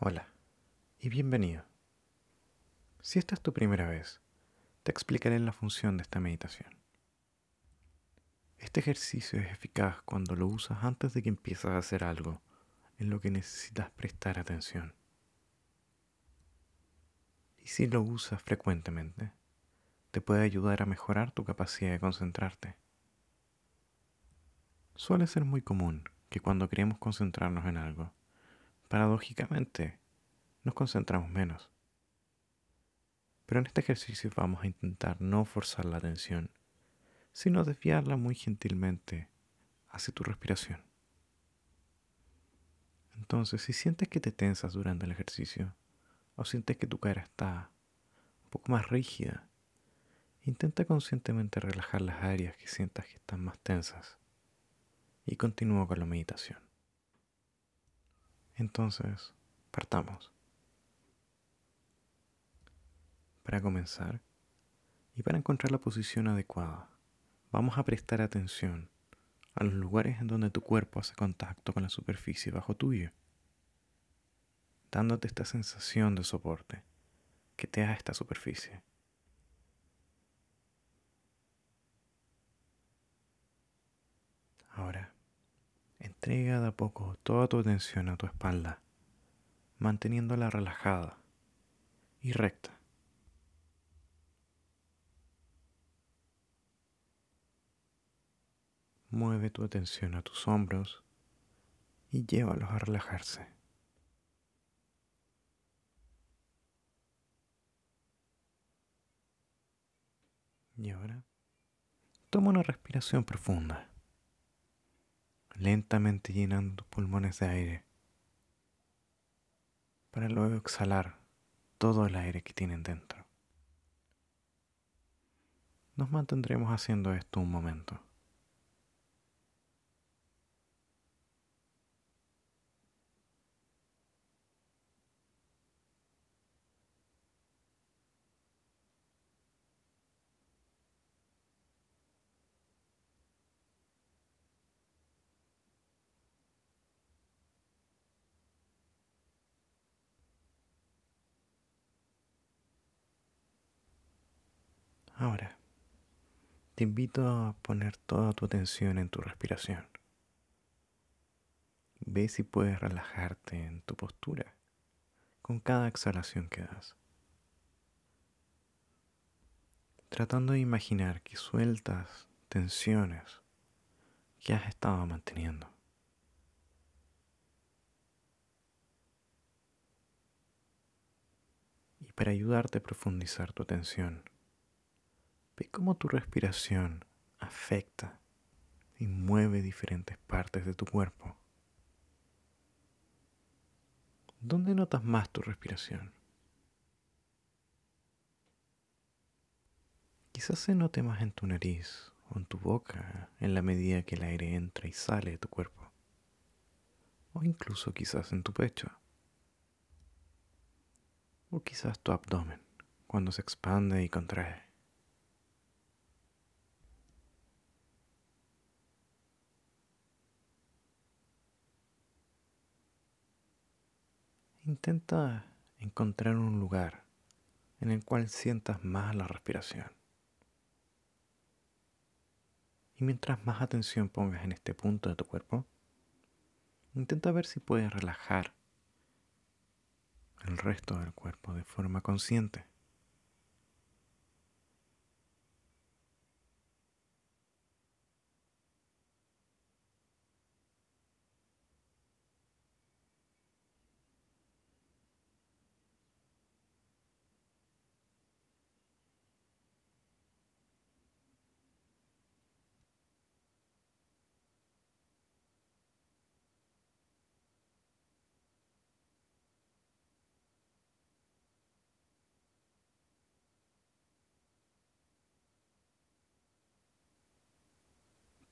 Hola y bienvenido. Si esta es tu primera vez, te explicaré la función de esta meditación. Este ejercicio es eficaz cuando lo usas antes de que empieces a hacer algo en lo que necesitas prestar atención. Y si lo usas frecuentemente, te puede ayudar a mejorar tu capacidad de concentrarte. Suele ser muy común que cuando queremos concentrarnos en algo, paradójicamente, nos concentramos menos. Pero en este ejercicio vamos a intentar no forzar la atención, sino desviarla muy gentilmente hacia tu respiración. Entonces, si sientes que te tensas durante el ejercicio, o sientes que tu cara está un poco más rígida, intenta conscientemente relajar las áreas que sientas que están más tensas y continúa con la meditación. Entonces, partamos. Para comenzar, y para encontrar la posición adecuada, vamos a prestar atención a los lugares en donde tu cuerpo hace contacto con la superficie bajo tuyo, dándote esta sensación de soporte que te da esta superficie. Ahora, Entrega de a poco toda tu atención a tu espalda, manteniéndola relajada y recta. Mueve tu atención a tus hombros y llévalos a relajarse. Y ahora, toma una respiración profunda lentamente llenando tus pulmones de aire, para luego exhalar todo el aire que tienen dentro. Nos mantendremos haciendo esto un momento. Ahora, te invito a poner toda tu atención en tu respiración. Ve si puedes relajarte en tu postura con cada exhalación que das. Tratando de imaginar que sueltas tensiones que has estado manteniendo. Y para ayudarte a profundizar tu atención, Ve cómo tu respiración afecta y mueve diferentes partes de tu cuerpo. ¿Dónde notas más tu respiración? Quizás se note más en tu nariz o en tu boca en la medida que el aire entra y sale de tu cuerpo. O incluso quizás en tu pecho. O quizás tu abdomen cuando se expande y contrae. Intenta encontrar un lugar en el cual sientas más la respiración. Y mientras más atención pongas en este punto de tu cuerpo, intenta ver si puedes relajar el resto del cuerpo de forma consciente.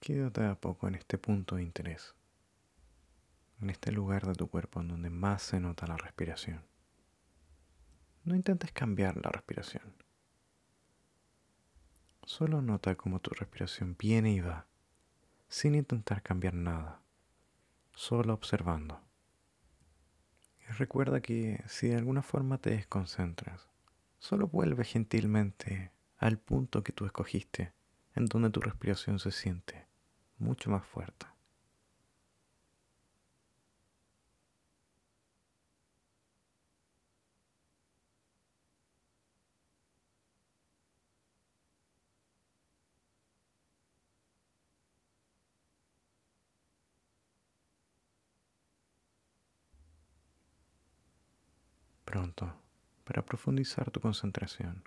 Quédate a poco en este punto de interés, en este lugar de tu cuerpo en donde más se nota la respiración. No intentes cambiar la respiración. Solo nota cómo tu respiración viene y va, sin intentar cambiar nada, solo observando. Y recuerda que si de alguna forma te desconcentras, solo vuelve gentilmente al punto que tú escogiste, en donde tu respiración se siente mucho más fuerte. Pronto, para profundizar tu concentración,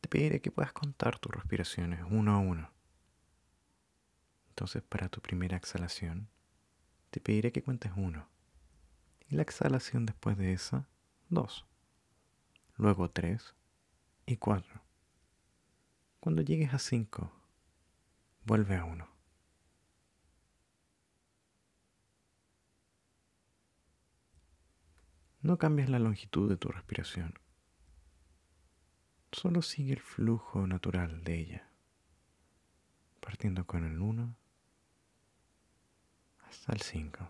te pediré que puedas contar tus respiraciones uno a uno. Entonces, para tu primera exhalación, te pediré que cuentes uno. Y la exhalación después de esa, dos. Luego tres y cuatro. Cuando llegues a cinco, vuelve a uno. No cambies la longitud de tu respiración. Solo sigue el flujo natural de ella, partiendo con el 1 el 5.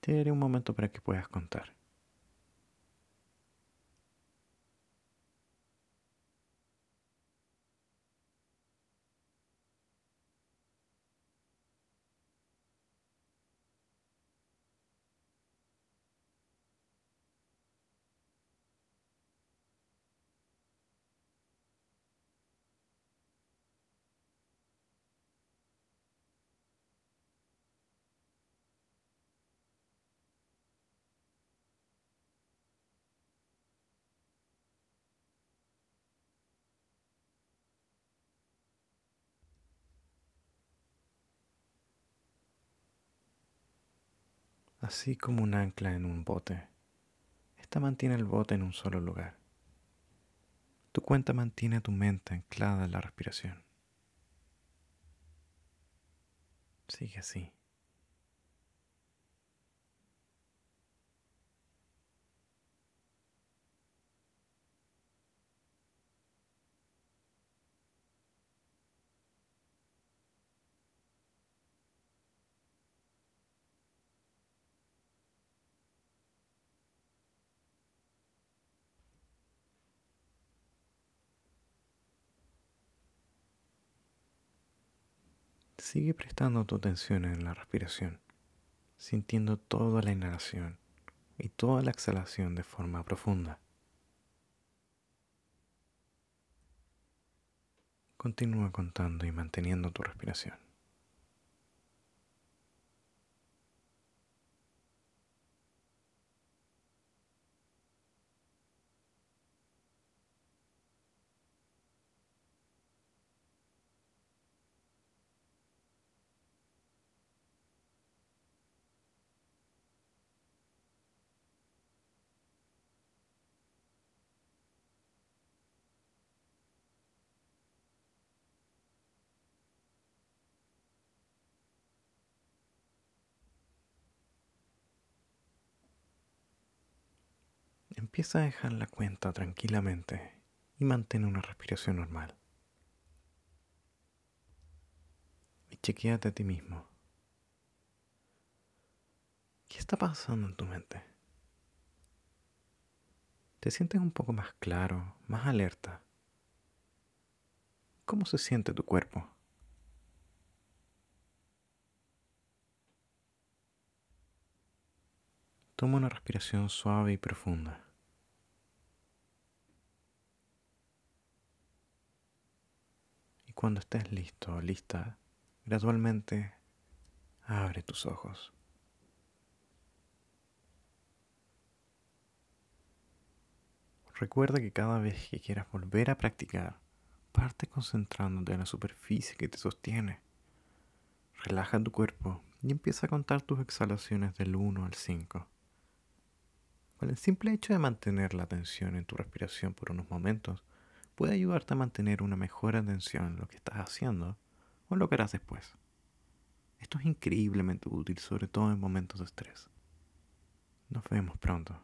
Te daré un momento para que puedas contar. Así como un ancla en un bote. Esta mantiene el bote en un solo lugar. Tu cuenta mantiene tu mente anclada en la respiración. Sigue así. Sigue prestando tu atención en la respiración, sintiendo toda la inhalación y toda la exhalación de forma profunda. Continúa contando y manteniendo tu respiración. Empieza a dejar la cuenta tranquilamente y mantén una respiración normal. Y chequeate a ti mismo. ¿Qué está pasando en tu mente? ¿Te sientes un poco más claro, más alerta? ¿Cómo se siente tu cuerpo? Toma una respiración suave y profunda. Cuando estés listo lista, gradualmente abre tus ojos. Recuerda que cada vez que quieras volver a practicar, parte concentrándote en la superficie que te sostiene. Relaja tu cuerpo y empieza a contar tus exhalaciones del 1 al 5. Con el simple hecho de mantener la atención en tu respiración por unos momentos, puede ayudarte a mantener una mejor atención en lo que estás haciendo o lo que harás después. Esto es increíblemente útil, sobre todo en momentos de estrés. Nos vemos pronto.